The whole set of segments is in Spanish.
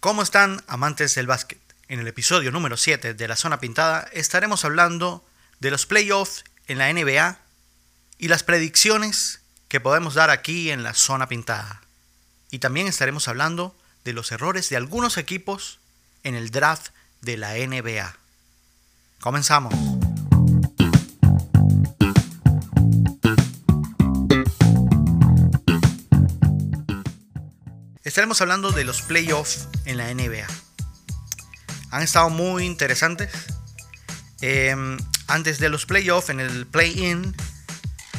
¿Cómo están amantes del básquet? En el episodio número 7 de La Zona Pintada estaremos hablando de los playoffs en la NBA y las predicciones que podemos dar aquí en la Zona Pintada. Y también estaremos hablando de los errores de algunos equipos en el draft de la NBA. Comenzamos. Estaremos hablando de los playoffs en la NBA. Han estado muy interesantes. Em, antes de los playoffs, en el play-in,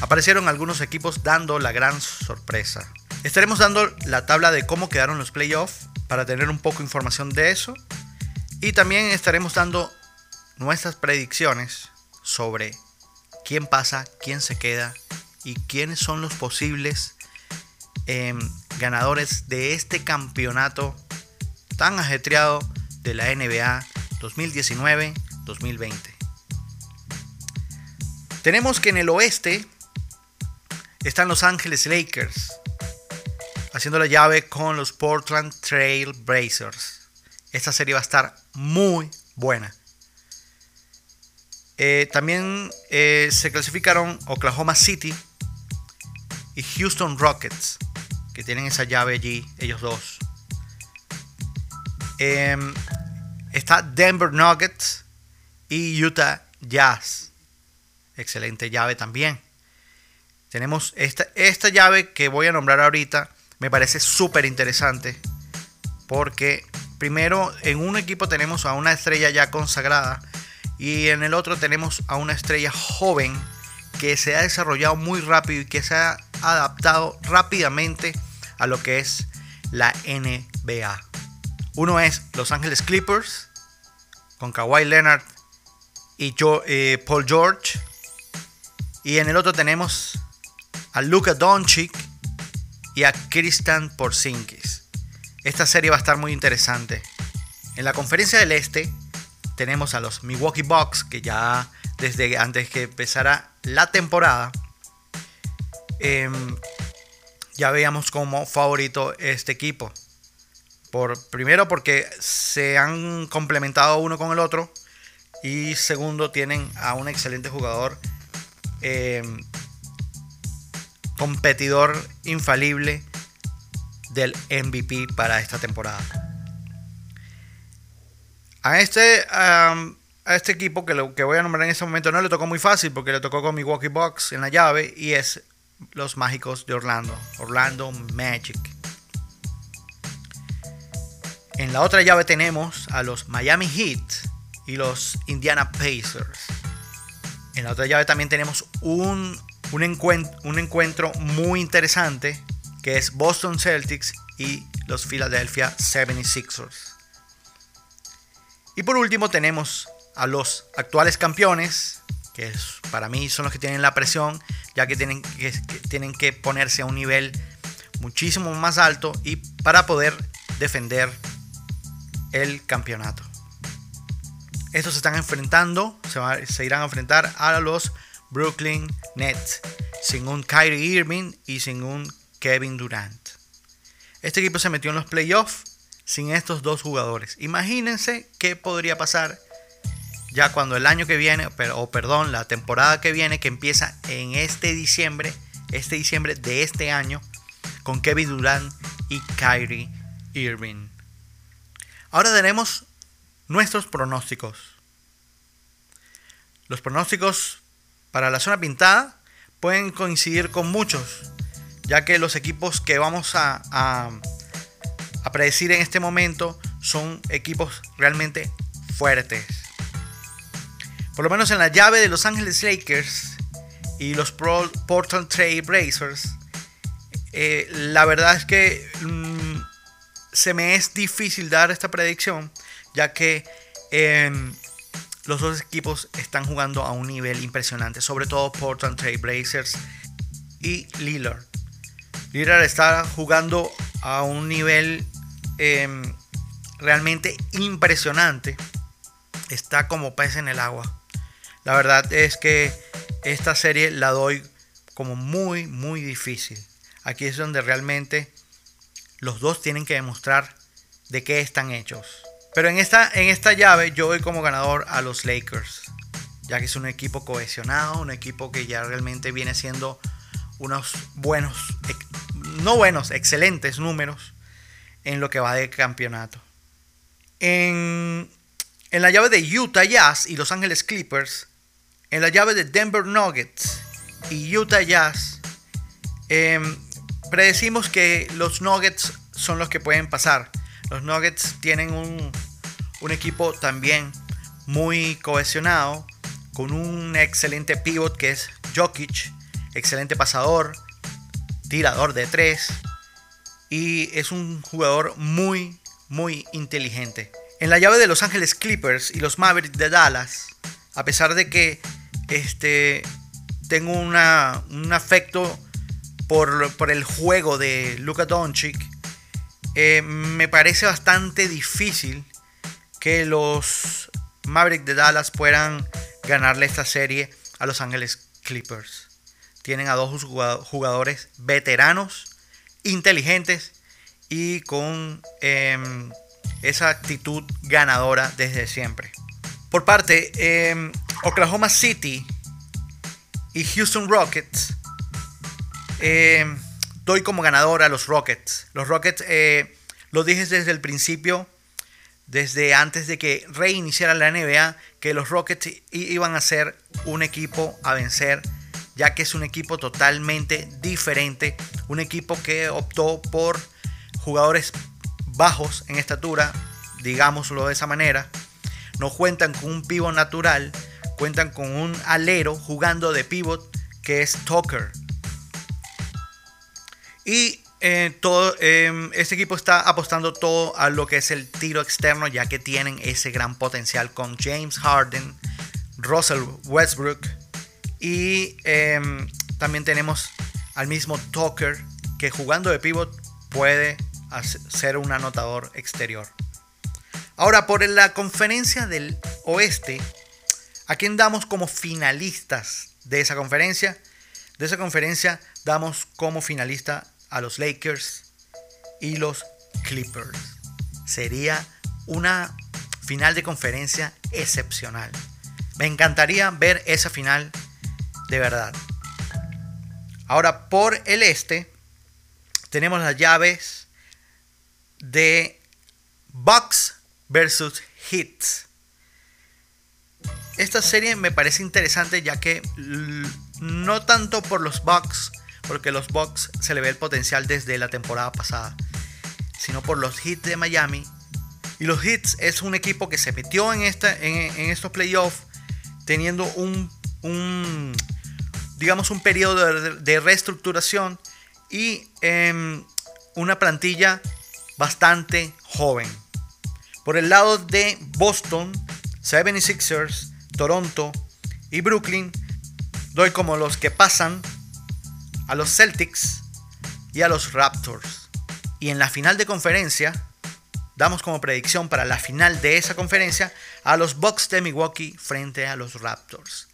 aparecieron algunos equipos dando la gran sorpresa. Estaremos dando la tabla de cómo quedaron los playoffs para tener un poco de información de eso. Y también estaremos dando nuestras predicciones sobre quién pasa, quién se queda y quiénes son los posibles em, ganadores de este campeonato tan ajetreado de la NBA 2019-2020. Tenemos que en el oeste están Los Ángeles Lakers haciendo la llave con los Portland Trail Blazers. Esta serie va a estar muy buena. Eh, también eh, se clasificaron Oklahoma City y Houston Rockets que tienen esa llave allí, ellos dos. Em, está Denver Nuggets y Utah Jazz. Excelente llave también. Tenemos esta, esta llave que voy a nombrar ahorita. Me parece súper interesante. Porque primero en un equipo tenemos a una estrella ya consagrada. Y en el otro tenemos a una estrella joven que se ha desarrollado muy rápido y que se ha adaptado rápidamente a lo que es la NBA. Uno es Los Ángeles Clippers con Kawhi Leonard y eh, Paul George. Y en el otro tenemos a Luka Doncic y a Christian Porzingis. Esta serie va a estar muy interesante. En la conferencia del Este tenemos a los Milwaukee Bucks que ya desde antes que empezara la temporada em, ya veíamos como favorito este equipo. Por, primero porque se han complementado uno con el otro. Y segundo, tienen a un excelente jugador. Em, competidor infalible del MVP para esta temporada. A este, a este equipo que, lo, que voy a nombrar en este momento no le tocó muy fácil porque le tocó con Milwaukee Bucks en la llave y es los mágicos de Orlando, Orlando Magic. En la otra llave tenemos a los Miami Heat y los Indiana Pacers. En la otra llave también tenemos un, un, encuentro, un encuentro muy interesante que es Boston Celtics y los Philadelphia 76ers. Y por último tenemos a los actuales campeones, que para mí son los que tienen la presión, ya que tienen que, tienen que ponerse a un nivel muchísimo más alto y para poder defender el campeonato. Estos se están enfrentando, se, irán a enfrentar a los Brooklyn Nets, sin un Kyrie Irving y sin un Kevin Durant. Este equipo se metió en los playoffs sin estos dos jugadores. Imagínense qué podría pasar ya cuando el año que viene, o perdón, la temporada que viene, que empieza en este diciembre, este diciembre de este año, con Kevin Durant y Kyrie Irving. Ahora tenemos nuestros pronósticos. Los pronósticos para la zona pintada pueden coincidir con muchos, ya que los equipos que vamos a, a, a predecir en este momento son equipos realmente fuertes por lo menos en la llave de Los Ángeles Lakers y los Portland Trail Blazers, eh, la verdad es que mm, se me es difícil dar esta predicción, ya que em, los dos equipos están jugando a un nivel impresionante, sobre todo Portland Trail Blazers y Lillard. Lillard está jugando a un nivel em, realmente impresionante. Está como pez en el agua. La verdad es que esta serie la doy como muy, muy difícil. Aquí es donde realmente los dos tienen que demostrar de qué están hechos. Pero en esta, en esta llave yo voy como ganador a los Lakers, ya que es un equipo cohesionado, un equipo que ya realmente viene siendo unos buenos, no buenos, excelentes números en lo que va de campeonato. En, en la llave de Utah Jazz y Los Ángeles Clippers, en la llave de Denver Nuggets y Utah Jazz, em, predecimos que los Nuggets son los que pueden pasar. Los Nuggets tienen un, un equipo también muy cohesionado, con un excelente pivot que es Jokic, excelente pasador, tirador de tres y es un jugador muy, muy inteligente. En la llave de Los Ángeles Clippers y los Mavericks de Dallas, a pesar de que este, tengo un afecto por, por, el juego de Luka Doncic, eh, me parece bastante difícil que los Mavericks de Dallas puedan ganarle esta serie a Los Ángeles Clippers. Tienen a dos jugadores veteranos, inteligentes y con em, esa actitud ganadora desde siempre. Por parte, eh, Oklahoma City y Houston Rockets, em, doy como ganador a los Rockets. Los Rockets, eh, lo dije desde el principio, desde antes de que reiniciara la NBA, que los Rockets iban a ser un equipo a vencer, ya que es un equipo totalmente diferente, un equipo que optó por jugadores bajos en estatura, digámoslo de esa manera, no cuentan con un pivot natural, cuentan con un alero jugando de pivot que es Tucker. Y eh, todo, em, este equipo está apostando todo a lo que es el tiro externo, ya que tienen ese gran potencial con James Harden, Russell Westbrook y em, también tenemos al mismo Tucker que jugando de pivot puede ser un anotador exterior. Ahora, por la conferencia del oeste, ¿a quién damos como finalistas de esa conferencia? De esa conferencia damos como finalista a los Lakers y los Clippers. Sería una final de conferencia excepcional. Me encantaría ver esa final de verdad. Ahora, por el este, tenemos las llaves de Bucks versus Hits. Esta serie me parece interesante ya que no tanto por los Bucks porque los Bucks se le ve el potencial desde la temporada pasada, sino por los Hits de Miami. Y los Hits es un equipo que se metió en, esta, en, estos playoffs teniendo un, digamos, un periodo de, reestructuración y em, una plantilla bastante joven. Por el lado de Boston, 76ers, Toronto y Brooklyn, doy como los que pasan a los Celtics y a los Raptors. Y en la final de conferencia, damos como predicción para la final de esa conferencia a los Bucks de Milwaukee frente a los Raptors.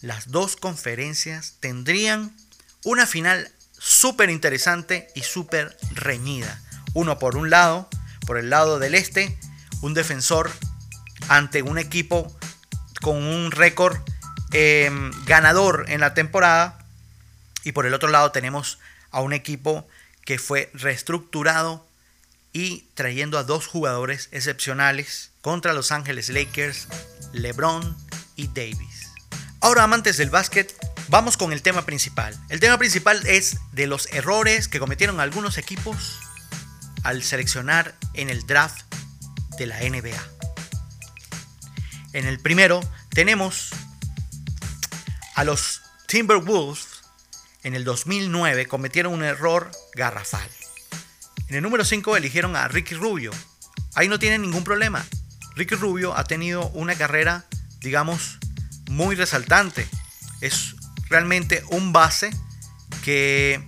Las dos conferencias tendrían una final súper interesante y súper reñida. Uno por un lado, por el lado del este, un defensor ante un equipo con un récord em, ganador en la temporada y por el otro lado tenemos a un equipo que fue reestructurado y trayendo a dos jugadores excepcionales contra Los Ángeles Lakers, LeBron y Davis. Ahora amantes del básquet, vamos con el tema principal. El tema principal es de los errores que cometieron algunos equipos al seleccionar en el draft de la NBA. En el primero tenemos a los Timberwolves en el 2009 cometieron un error garrafal. En el número 5 eligieron a Ricky Rubio. Ahí no tienen ningún problema. Ricky Rubio ha tenido una carrera, digamos, muy resaltante. Es realmente un base que,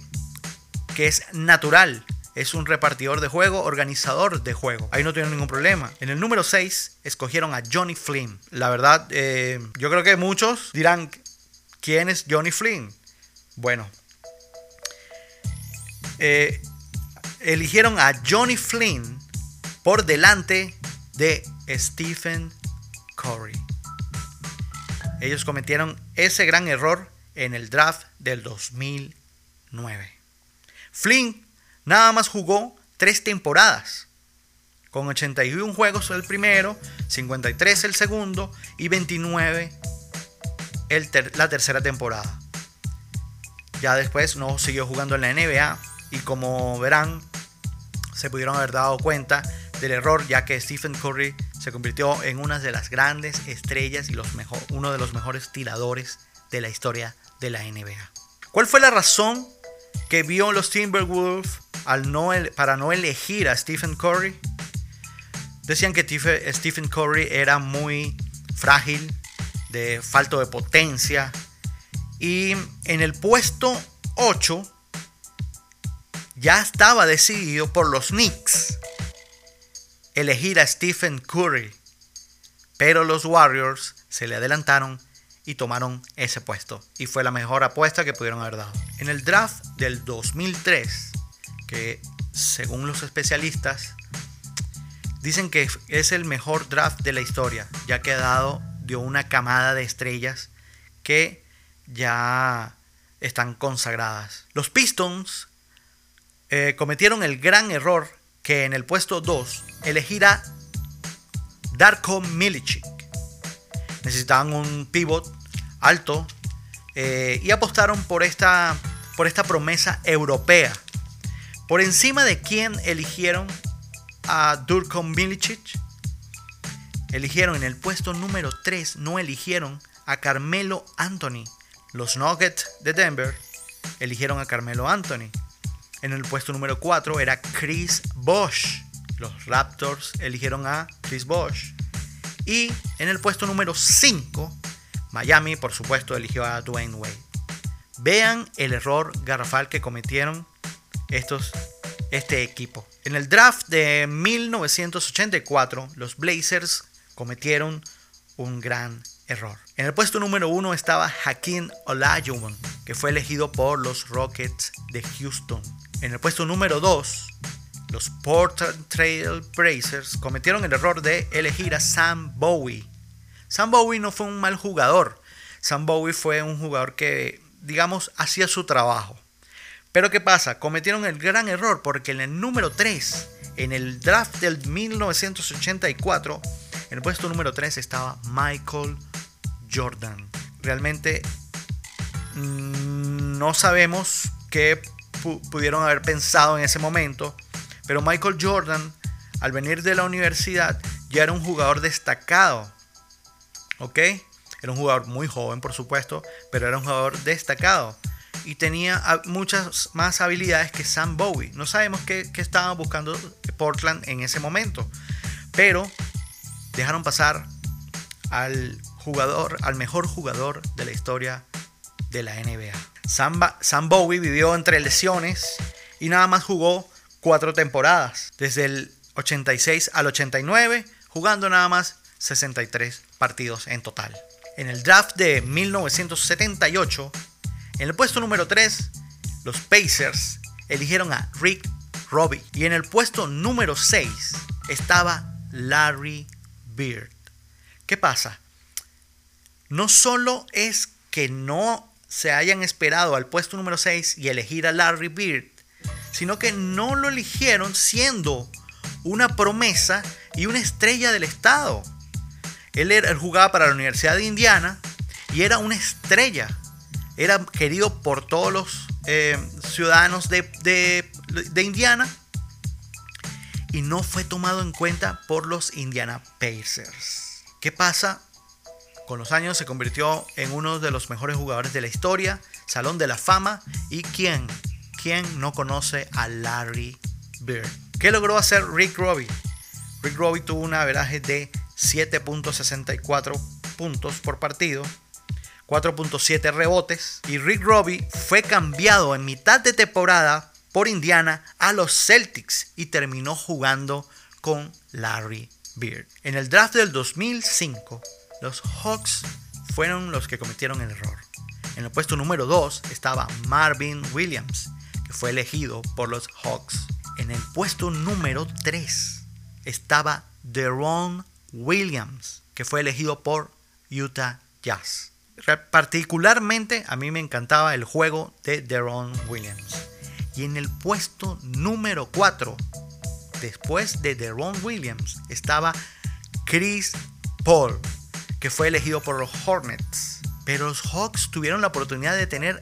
que es natural. Es un repartidor de juego, organizador de juego. Ahí no tienen ningún problema. En el número 6 escogieron a Johnny Flynn. La verdad, eh, yo creo que muchos dirán, ¿quién es Johnny Flynn? Bueno, eh, eligieron a Johnny Flynn por delante de Stephen Curry. Ellos cometieron ese gran error en el draft del 2009. Flynn nada más jugó tres temporadas, con 81 juegos el primero, 53 el segundo y 29 la tercera temporada. Ya después no siguió jugando en la NBA y como verán, se pudieron haber dado cuenta del error ya que Stephen Curry se convirtió en una de las grandes estrellas y los mejor, uno de los mejores tiradores de la historia de la NBA. ¿Cuál fue la razón que vio los Timberwolves al no, para no elegir a Stephen Curry? Decían que Stephen Curry era muy frágil, de falto de potencia. Y en el puesto 8 ya estaba decidido por los Knicks elegir a Stephen Curry. Pero los Warriors se le adelantaron y tomaron ese puesto. Y fue la mejor apuesta que pudieron haber dado. En el draft del 2003, que según los especialistas, dicen que es el mejor draft de la historia, ya que dado dio una camada de estrellas que ya están consagradas. Los Pistons eh, cometieron el gran error que en el puesto 2 elegir a Darko Milicic. Necesitaban un pivot alto eh, y apostaron por esta, por esta promesa europea. Por encima de quién eligieron a Durko Milicic, eligieron en el puesto número 3, no eligieron a Carmelo Anthony. Los Nuggets de Denver eligieron a Carmelo Anthony. En el puesto número 4 era Chris Bosh. Los Raptors eligieron a Chris Bosh. Y en el puesto número 5, Miami, por supuesto, eligió a Dwayne Wade. Vean el error garrafal que cometieron estos, este equipo. En el draft de 1984, los Blazers cometieron un gran error. En el puesto número 1 estaba Hakeem Olajuwon, que fue elegido por los Rockets de Houston. En el puesto número 2, los Portland Trail Blazers cometieron el error de elegir a Sam Bowie Sam Bowie no fue un mal jugador. Sam Bowie fue un jugador que, digamos, hacía su trabajo. Pero ¿qué pasa? Cometieron el gran error porque en el número 3, en el draft del 1984, en el puesto número 3 estaba Michael Jordan. Realmente mm, no sabemos qué pudieron haber pensado en ese momento, pero Michael Jordan, al venir de la universidad, ya era un jugador destacado ¿ok? Era un jugador muy joven, por supuesto, pero era un jugador destacado y tenía muchas más habilidades que Sam Bowie. No sabemos qué, qué estaba buscando Portland en ese momento, pero dejaron pasar al jugador, al mejor jugador de la historia de la NBA. Sam, Sam Bowie vivió entre lesiones y nada más jugó cuatro temporadas, desde el 86 al 89, jugando nada más 63 partidos en total. En el draft de 1978, en el puesto número 3, los Pacers eligieron a Rick Robbie. Y en el puesto número 6 estaba Larry Bird. ¿Qué pasa? No solo es que no se hayan esperado al puesto número 6 y elegir a Larry Bird, sino que no lo eligieron siendo una promesa y una estrella del estado. Él, era, jugaba para la Universidad de Indiana y era una estrella. Era querido por todos los eh, ciudadanos de, de Indiana y no fue tomado en cuenta por los Indiana Pacers. ¿Qué pasa? Con los años se convirtió en uno de los mejores jugadores de la historia, Salón de la Fama. ¿Y quién? ¿Quién no conoce a Larry Bird? ¿Qué logró hacer Rick Robbie? Rick Robbie tuvo un averaje de 7.64 puntos por partido, 4.7 rebotes y Rick Robbie fue cambiado en mitad de temporada por Indiana a los Celtics y terminó jugando con Larry Bird. En el draft del 2005, los Hawks fueron los que cometieron el error. En el puesto número 2 estaba Marvin Williams, que fue elegido por los Hawks. En el puesto número 3 estaba Deron Williams, que fue elegido por Utah Jazz. Particularmente a mí me encantaba el juego de Deron Williams. Y en el puesto número 4, después de Deron Williams, estaba Chris Paul, que fue elegido por los Hornets. Pero los Hawks tuvieron la oportunidad de tener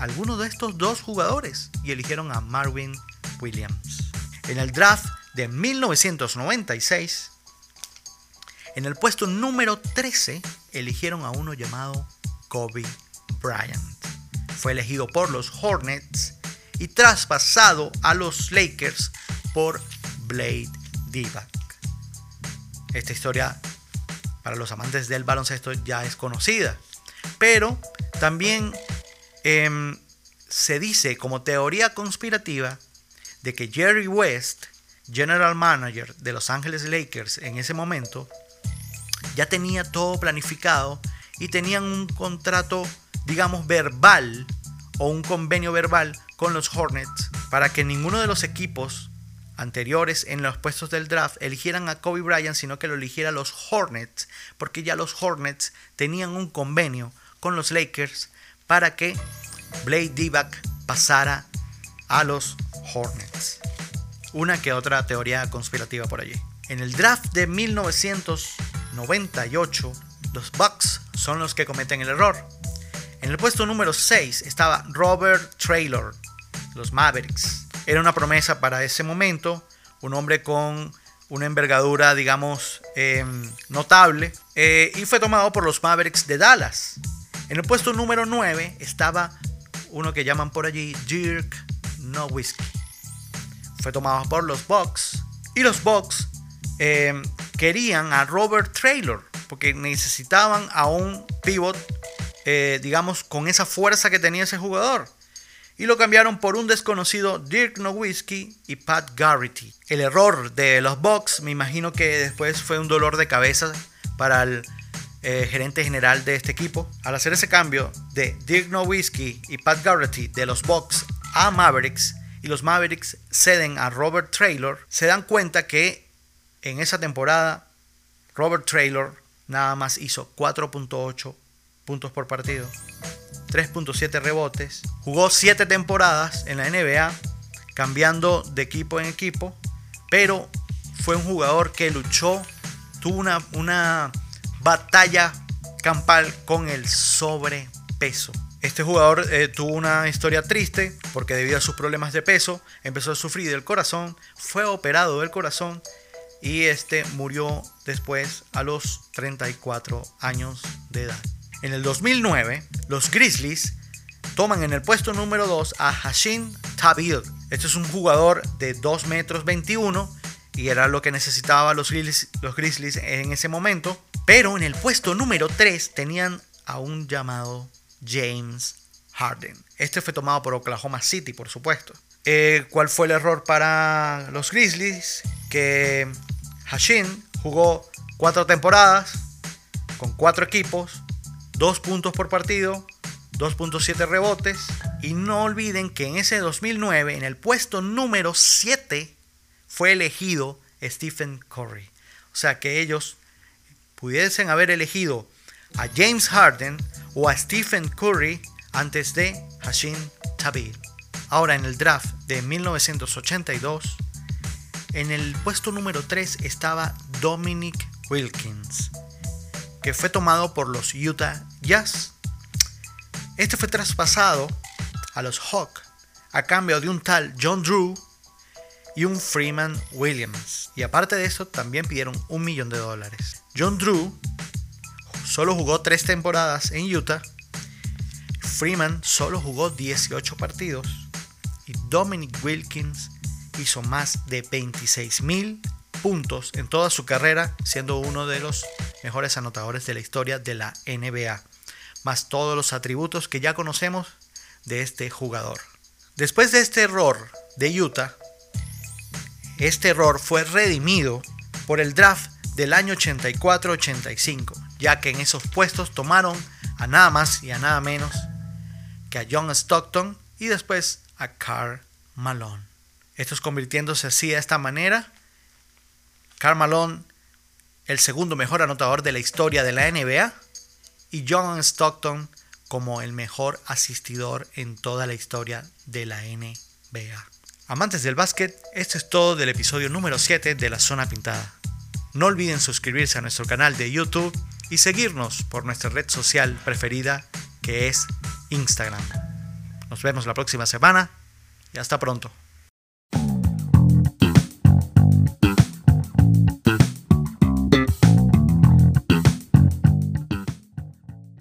alguno de estos dos jugadores y eligieron a Marvin Williams. En el draft de 1996, en el puesto número 13, eligieron a uno llamado Kobe Bryant. Fue elegido por los Hornets y traspasado a los Lakers por Blade Divac. Esta historia para los amantes del baloncesto ya es conocida, pero también em, se dice como teoría conspirativa de que Jerry West, general manager de Los Ángeles Lakers en ese momento, ya tenía todo planificado y tenían un contrato, digamos, verbal o un convenio verbal con los Hornets para que ninguno de los equipos anteriores en los puestos del draft eligieran a Kobe Bryant, sino que lo eligiera los Hornets, porque ya los Hornets tenían un convenio con los Lakers para que Blade Divac pasara a los Hornets. Una que otra teoría conspirativa por allí. En el draft de 1998, los Bucks son los que cometen el error. En el puesto número 6 estaba Robert Traylor, los Mavericks. Era una promesa para ese momento, un hombre con una envergadura, digamos, em, notable, eh, y fue tomado por los Mavericks de Dallas. En el puesto número 9 estaba uno que llaman por allí Dirk Nowitzki. Fue tomado por los Bucks y los Bucks em, querían a Robert Traylor porque necesitaban a un pivot, eh, digamos, con esa fuerza que tenía ese jugador. Y lo cambiaron por un desconocido Dirk Nowitzki y Pat Garrity. El error de los Bucks, me imagino que después fue un dolor de cabeza para el eh, gerente general de este equipo. Al hacer ese cambio de Dirk Nowitzki y Pat Garrity de los Bucks a Mavericks y los Mavericks ceden a Robert Traylor, se dan cuenta que en esa temporada Robert Traylor nada más hizo 4.8 puntos por partido, 3.7 rebotes, jugó 7 temporadas en la NBA, cambiando de equipo en equipo, pero fue un jugador que luchó, tuvo una, una batalla campal con el sobrepeso. Este jugador eh, tuvo una historia triste porque debido a sus problemas de peso empezó a sufrir del corazón, fue operado del corazón y este murió después a los 34 años de edad. En el 2009, los Grizzlies toman en el puesto número 2 a Hashim Tabil. Este es un jugador de 2 metros 21 y era lo que necesitaban los Grizzlies, los Grizzlies en ese momento. Pero en el puesto número 3 tenían a un llamado James Harden. Este fue tomado por Oklahoma City, por supuesto. Eh, ¿Cuál fue el error para los Grizzlies? Que Hashim jugó cuatro temporadas con cuatro equipos, dos puntos por partido, 2.7 rebotes. Y no olviden que en ese 2009, en el puesto número 7, fue elegido Stephen Curry. O sea que ellos pudiesen haber elegido a James Harden o a Stephen Curry antes de Hashim Tabil. Ahora en el draft de 1982, en el puesto número 3 estaba Dominic Wilkins, que fue tomado por los Utah Jazz. Este fue traspasado a los Hawks a cambio de un tal John Drew y un Freeman Williams. Y aparte de eso, también pidieron un millón de dólares. John Drew solo jugó tres temporadas en Utah. Freeman solo jugó 18 partidos. Y Dominic Wilkins hizo más de 26 mil puntos en toda su carrera, siendo uno de los mejores anotadores de la historia de la NBA, más todos los atributos que ya conocemos de este jugador. Después de este error de Utah, este error fue redimido por el draft del año 84-85, ya que en esos puestos tomaron a nada más y a nada menos que a John Stockton y después a Carl Malone. Estos convirtiéndose así de esta manera Carmalón, el segundo mejor anotador de la historia de la NBA, y John Stockton como el mejor asistidor en toda la historia de la NBA. Amantes del básquet, esto es todo del episodio número 7 de La Zona Pintada. No olviden suscribirse a nuestro canal de YouTube y seguirnos por nuestra red social preferida que es Instagram. Nos vemos la próxima semana y hasta pronto.